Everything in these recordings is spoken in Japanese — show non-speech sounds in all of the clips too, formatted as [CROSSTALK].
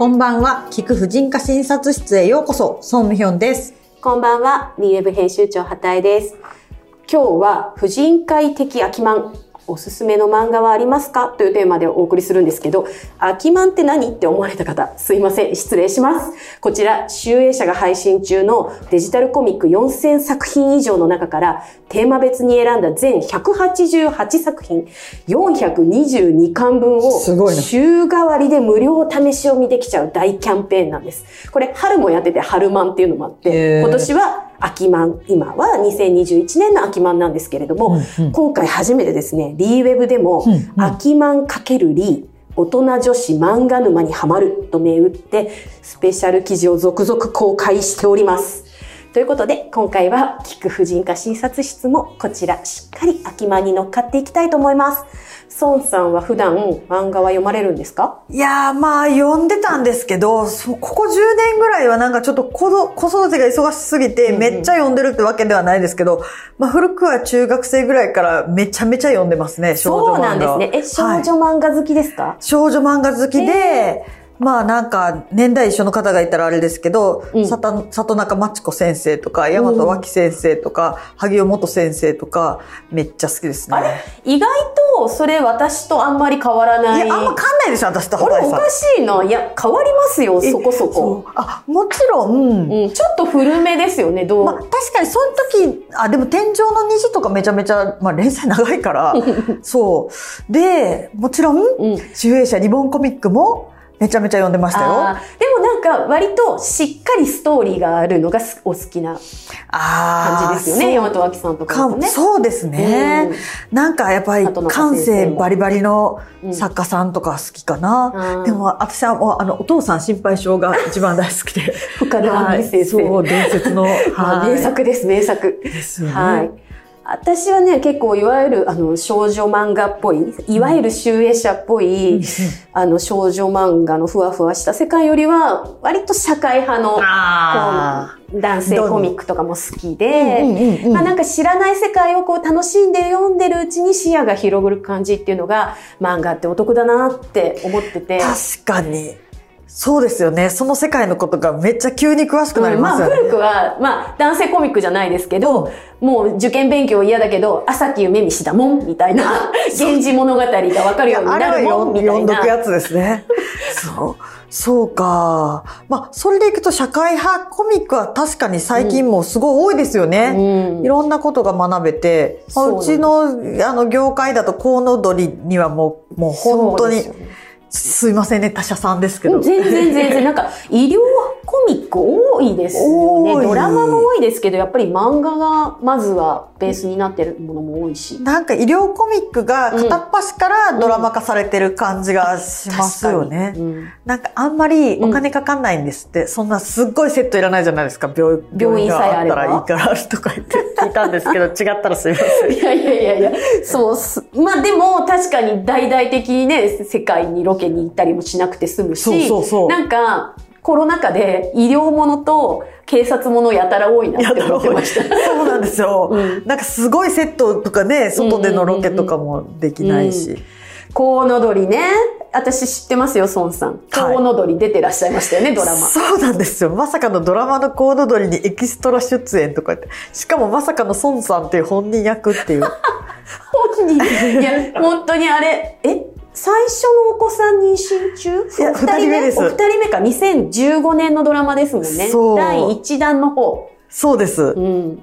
こんばんは、菊婦人科診察室へようこそ、ソンムヒョンです。こんばんは、ニーウェブ編集長畑江です。今日は婦人科医的秋満。おすすめの漫画はありますか？というテーマでお送りするんですけど、秋満って何？って思われた方、すいません、失礼します。こちら、集英社が配信中のデジタルコミック4000作品以上の中から、テーマ別に選んだ全188作品、422巻分を週替わりで無料試し読みできちゃう大キャンペーンなんです。これ、春もやってて、春満っていうのもあって、今年は秋満、今は2021年の秋満なんですけれども、うんうん今回初めてですね、リーウェブでも、うんうん秋満×リー、大人女子漫画沼にハマると銘打って、スペシャル記事を続々公開しております。ということで、今回は、菊婦人科診察室も、こちら、しっかり秋満に乗っかっていきたいと思います。孫さんは普段、漫画は読まれるんですか？いやー、まあ、読んでたんですけど、そうここ10年ぐらいはなんかちょっと子育てが忙しすぎて、うんうんめっちゃ読んでるってわけではないですけど、まあ、古くは中学生ぐらいからめちゃめちゃ読んでますね、少そう女漫画は。なんですね。え、少はい女漫画好きですか、少女漫画好きで、へまあなんか年代一緒の方がいたらあれですけど、うん里里中真知子先生とか、大和脇先生とか、萩尾元先生とか、めっちゃ好きですね。あれ？意外と、それ私とあんまり変わらない。いや、あんま変わんないですよ、私とあれ。おかしいな。いや、変わりますよ、えそこそそこ。うあ、もちろん、うん、ちょっと古めですよね、どう、まあ、確かにその時、あ、でも天井の虹とかめちゃめちゃ、まあ連載長いから、[LAUGHS] そう。で、もちろん、うん集英社リボンコミックもめちゃめちゃ読んでましたよ。でもなんか割としっかりストーリーがあるのがすお好きな感じですよね、大和脇さんとかね。そうですね。なんかやっぱり感性バリバリのうん作家さんとか好きかな。あーでも私はあのお父さん心配性が一番大好きで。深田はい先生。そう、伝説の。まあはい名作です、名作。ですよね。はい。私はね、結構いわゆるあの少女漫画っぽい、いわゆる集英社っぽい、うんあの少女漫画のふわふわした世界よりは、割と社会派の男性コミックとかも好きで、まあなんか知らない世界をこう楽しんで読んでるうちに視野が広がる感じっていうのが漫画ってお得だなって思ってて。確かに。そうですよね。その世界のことがめっちゃ急に詳しくなりうんまあますよね。古くは、まあ男性コミックじゃないですけど、もう受験勉強嫌だけど、朝木夢見しだもんみたいな、源氏物語がわかるようになるもんみたい読んどくやな。つですね。そう。そうか。まあ、それでいくと社会派コミックは確かに最近もすごい多いですよね。うんいろんなことが学べて、まあそううちのあの業界だとコウノドリにはもう、もう本当にすいませんね、他社さんですけど。全然全然、なんか医療コミック多いですよね。ドラマも多いですけど、やっぱり漫画がまずはベースになってるものも多いし。なんか医療コミックが片っ端からドラマ化されてる感じがしますよね。うんなんかあんまりお金かかんないんですって。そんなすっごいセットいらないじゃないですか。病病院さえあったらいいからとか言って聞いたんですけど、違ったらすいません。いやいやいやいや、そうっす。まあでも確かに大々的にね、世界にロケに行ったりもしなくて済むし、そうそうそうなんかコロナ禍で医療ものと警察ものやたら多いなって思ってました。[LAUGHS] そうなんですよ、うんなんかすごいセットとかね、外でのロケとかもできないし。コウノドリね。私知ってますよ、孫さん。はいコウノドリ出てらっしゃいましたよね、ドラマ。そうなんですよ。まさかのドラマのコードドリにエキストラ出演とか言って。しかもまさかの孫さんっていう本人役っていう。[LAUGHS] 本人。いや、本当にあれ、え最初のお子さん妊娠中？二人目？ですお二人目か？2015年のドラマですもんね。そう第1弾の方。そうです。うん。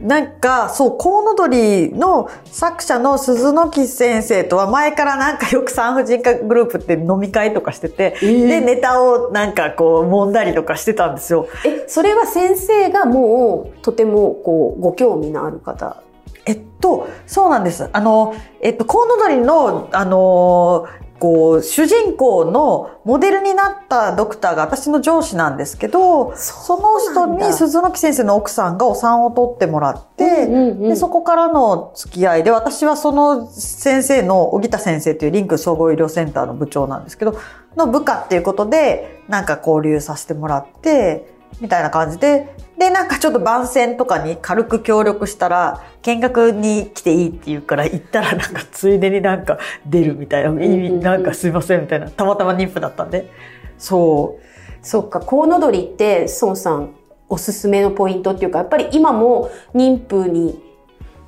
なんか、そう、コウノドリの作者の鈴木先生とは前からなんかよく産婦人科グループって飲み会とかしてて、ーで、ネタをなんかこう、揉んだりとかしてたんですよ。え、それは先生がもう、とても、こう、ご興味のある方。えっと、そうなんです。あの、えっと、コウノドリの、あの、こう、主人公のモデルになったドクターが私の上司なんですけど、その人に鈴木先生の奥さんがお産を取ってもらって、うんうんうんでそこからの付き合いで、私はその先生の、小木田先生というリンク総合医療センターの部長なんですけど、の部下っていうことで、なんか交流させてもらって、みたいな感じで、で、なんかちょっと番宣とかに軽く協力したら、見学に来ていいって言うから行ったらなんかついでになんか出るみたいな、んうんなんかすいませんみたいな、たまたま妊婦だったんで。そう。そっか、コウノドリって、孫さんおすすめのポイントっていうか、やっぱり今も妊婦に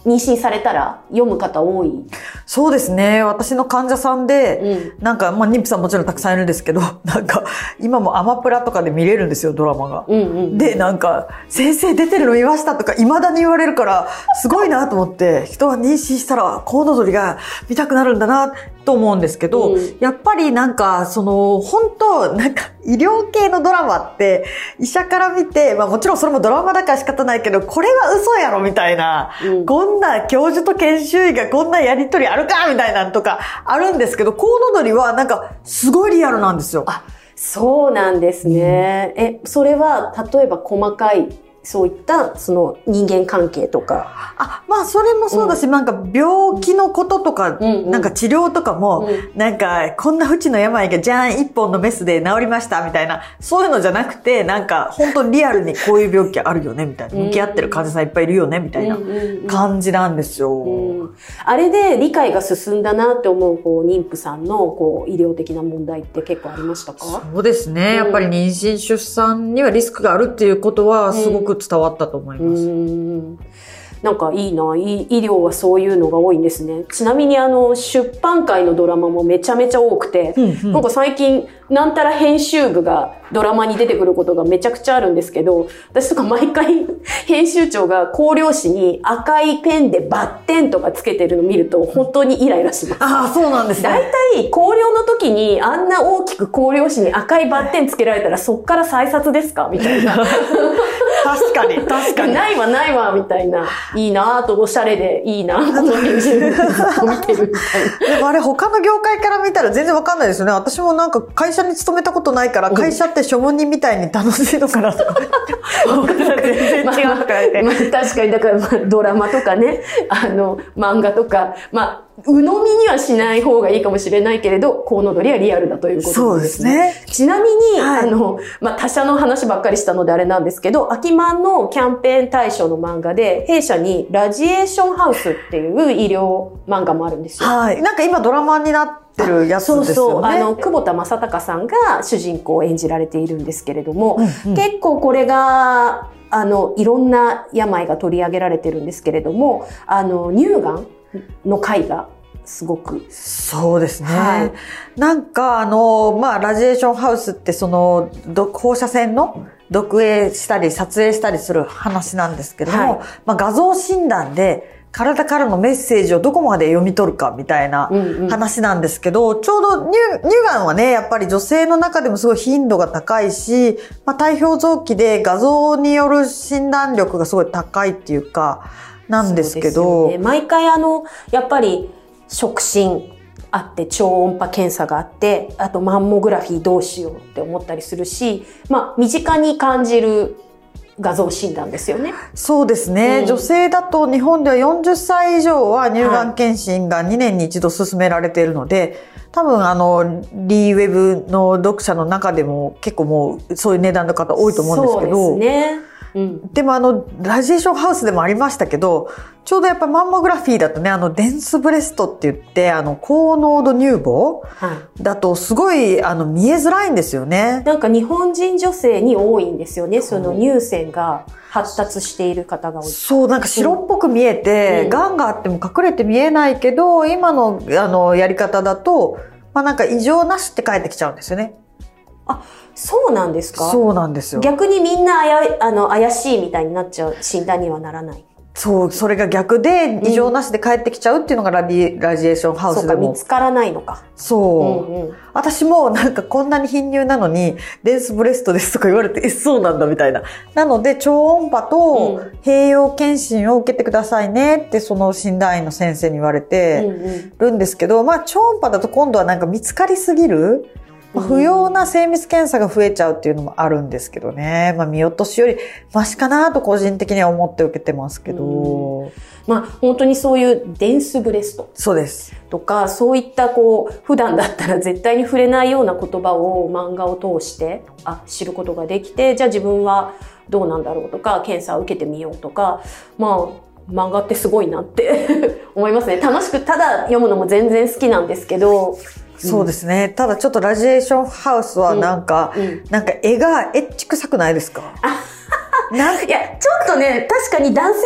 妊娠されたら読む方多い？そうですね。私の患者さんで、うん。なんか、まあ、妊婦さんもちろんたくさんいるんですけど、[LAUGHS] なんか、今もアマプラとかで見れるんですよ、ドラマが。うんうん。で、なんか、先生出てるの見ましたとか、未だに言われるから、すごいなと思って、人は妊娠したら、コウノドリが見たくなるんだな、と思うんですけど、うんやっぱりなんか、その、本当なんか、医療系のドラマって、医者から見て、まあもちろんそれもドラマだから仕方ないけど、これは嘘やろ、みたいな、うんこんな教授と研修医がこんなやりとりあるか、みたいなのとか、あるんですけど、コウノドリはなんか、すごいリアルなんですよ。あ、そうなんですね。え、それは、例えば細かい、そういった、その人間関係とか。あ、まあそれもそうだし、なんか病気のこととか、うんうん。なんか治療とかも、うなんかこんな不治の病がじゃん一本のメスで治りましたみたいな、そういうのじゃなくて、なんか本当にリアルにこういう病気あるよねみたいな、うん。向き合ってる患者さんいっぱいいるよねみたいなうんうんうん。感じなんですよ。うん。あれで理解が進んだなって思うこう妊婦さんのこう医療的な問題って結構ありましたか？そうですね、やっぱり妊娠出産にはリスクがあるっていうことはすごく伝わったと思います。うんなんかいいな、い医療はそういうのが多いんですね。ちなみにあの、出版界のドラマもめちゃめちゃ多くて、うんうんなんか最近、なんたら編集部がドラマに出てくることがめちゃくちゃあるんですけど、私とか毎回 [LAUGHS] 編集長が光量紙に赤いペンでバッテンとかつけてるの見ると本当にイライラします。ああ、そうなんです大ね。体、光量の時にあんな大きく光量紙に赤いバッテンつけられたらそっから再撮ですか？みたいな。[LAUGHS] 確かに、確かに。[LAUGHS] ないわないわみたいな。いいなぁとおしゃれでいいなぁこの見てるみたいな。でもあれ他の業界から見たら全然わかんないですよね。私もなんか会社に勤めたことないから、会社って庶民人みたいに楽しいのかなとか。全然違うとか言って。まあ、確かに、だから、まあ、ドラマとかね、[LAUGHS] あの、漫画とか、まあ、鵜呑みにはしない方がいいかもしれないけれど、コウノドリはリアルだということそうですね。ちなみに、はいあの、まあ、他社の話ばっかりしたのであれなんですけど、アキマンのキャンペーン対象の漫画で、弊社にラジエーションハウスっていう医療漫画もあるんですよ。はい。なんか今ドラマになってるやつそうですよね。そう。あの、久保田正孝さんが主人公を演じられているんですけれども、うんうん結構これが、あの、いろんな病が取り上げられてるんですけれども、あの、乳がんの回がすごく、そうですね。はいなんかあの、まあ、ラジエーションハウスってその、ど放射線の読影したり撮影したりする話なんですけども、はいまあ、画像診断で体からのメッセージをどこまで読み取るかみたいなうんうん。話なんですけど、ちょうど乳乳がんはね、やっぱり女性の中でもすごい頻度が高いし、まあ、体表臓器で画像による診断力がすごい高いっていうか、なんですけど、ね。毎回あの、やっぱり触診あって、超音波検査があって、あとマンモグラフィーどうしようって思ったりするし、まあ、身近に感じる画像診断ですよね。そうですね、うん女性だと日本では40歳以上は乳がん検診が2年に一度進められているので、多分あの、リーウェブの読者の中でも結構もうそういう値段の方多いと思うんですけど、そうですね。うん。でもあの、ラジエーションハウスでもありましたけど、ちょうどやっぱマンモグラフィーだとね、あの、デンスブレストって言って、あの、高濃度乳房はい。だとすごい、あの、見えづらいんですよね。なんか日本人女性に多いんですよね。その乳腺が発達している方が多い。そう、なんか白っぽく見えて、うん癌があっても隠れて見えないけど、今の、あの、やり方だと、まあなんか異常なしって返ってきちゃうんですよね。そうなんですか？そうなんですよ。逆にみんなあやあの怪しいみたいになっちゃう診断にはならない？そう、それが逆で、異常なしで帰ってきちゃうっていうのがラディラジエーションハウそうか、スでも。見つからないのか。そう。うんうん。私もなんかこんなに貧乳なのに、デンスブレストですとか言われて、え、そうなんだみたいな。なので、超音波とうん併用検診を受けてくださいねって、その診断医の先生に言われうんてうんるんですけど、まあ超音波だと今度はなんか見つかりすぎる、不要な精密検査が増えちゃうっていうのもあるんですけどね。まあ見落としよりマシかなと個人的には思って受けてますけど。まあ本当にそういうデンスブレストそうです。とか、そういったこう、普段だったら絶対に触れないような言葉を漫画を通して、あ、知ることができて、じゃあ自分はどうなんだろうとか、検査を受けてみようとか、まあ、漫画ってすごいなって [LAUGHS] 思いますね。楽しく、ただ読むのも全然好きなんですけど、そうですね。ただちょっとラジエーションハウスはなんか、なんか絵がエッチ臭くないですか？なんいや、ちょっとね、確かに男性漫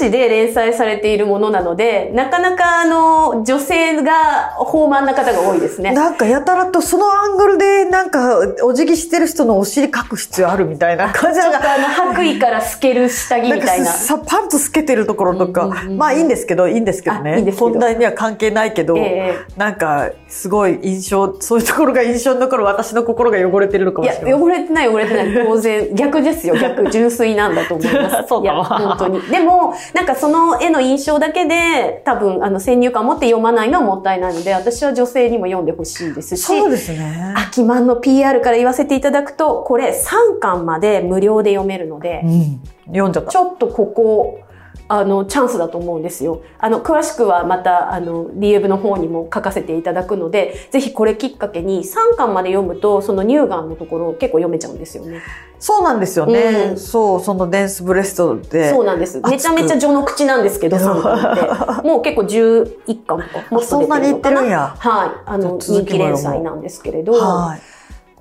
画誌で連載されているものなので、なかなかあの、女性が豊満な方が多いですね。なんかやたらとそのアングルでなんかお辞儀してる人のお尻隠く必要あるみたいな感じちょっとあの、白衣から透ける下着みたいな。さパンツ透けてるところとか、うんうんうんうんまあいいんですけどいいんですけどねあいいんですけど本題には関係ないけど、えなんかすごい印象そういうところが印象に残る私の心が汚れてるのかもいや、しれない汚れてない汚れてない。当然、逆ですよ。逆、純粋なんだと思います。[LAUGHS] いや、本当に。でも、なんかその絵の印象だけで、多分、あの、先入観を持って読まないのはもったいないので、私は女性にも読んでほしいですし、そうですね、秋マンの PR から言わせていただくと、これ3巻まで無料で読めるのでう、ん、読んじゃったちょっとここ、あの、チャンスだと思うんですよ。あの、詳しくはまた、あの、DM の方にも書かせていただくので、ぜひこれきっかけに3巻まで読むと、その乳がんのところを結構読めちゃうんですよね。そうなんですよね、うんそうそのデンスブレストでそうなんです。めちゃめちゃ序の口なんですけど、[LAUGHS] 3巻って。もう結構11巻とか、もっと出てるのかな。そんなにいってるんやはい。あの、人気連載なんですけれど、はい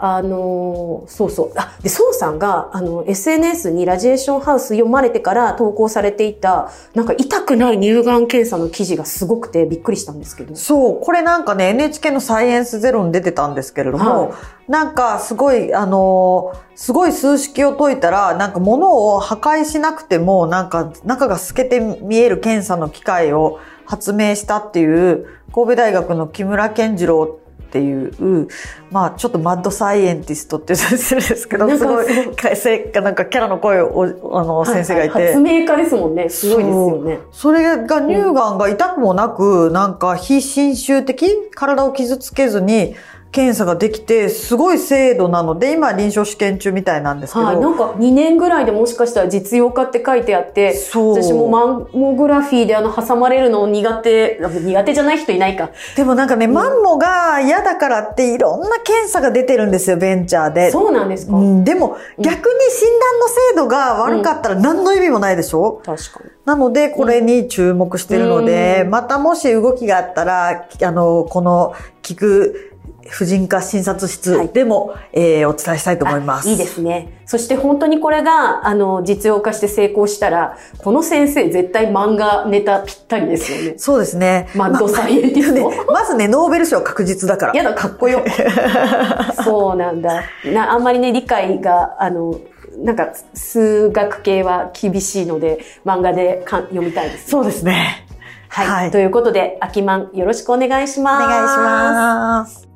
あのーそうそう。あ、で、宋さんが、あの、SNS にラジエーションハウス読まれてから投稿されていた、なんか痛くない乳がん検査の記事がすごくてびっくりしたんですけど。そう、これなんかね、NHK のサイエンスゼロに出てたんですけれども、はいなんかすごい、あのーすごい数式を解いたら、なんか物を破壊しなくても、なんか中が透けて見える検査の機械を発明したっていう、神戸大学の木村健次郎っていう、まあちょっとマッドサイエンティストって言ったりするんですけど、すごいなんかキャラの声を、おあの、先生がいて。はは発明家ですもんね。すごいですよね。それが乳がんが痛くもなく、なんか非侵襲的体を傷つけずに検査ができて、すごい精度なので、今臨床試験中みたいなんですけど。はい、なんか2年ぐらいでもしかしたら実用化って書いてあって、そう私もマンモグラフィーであの挟まれるの苦手、苦手じゃない人いないか。でもなんかね、マンモが嫌だからっていろんな検査が出てるんですよ、ベンチャーで。そうなんですか、うん、でも逆に診断の精度が悪かったら何の意味もないでしょ、確かに。なので、これに注目してるので、うんまたもし動きがあったら、あの、この、聞く婦人科診察室でも、えーお伝えしたいと思います。いいですね。そして本当にこれが、あの、実用化して成功したら、この先生絶対漫画ネタぴったりですよね。そうですね。マッドサイエンティストまねまずね、ノーベル賞確実だから。やだ、かっこよ。[LAUGHS] そうなんだ。な、あんまりね、理解が、あの、なんか、数学系は厳しいので、漫画でか読みたいです。そうですね。はい。はいということで、秋マンよろしくお願いします。お願いします。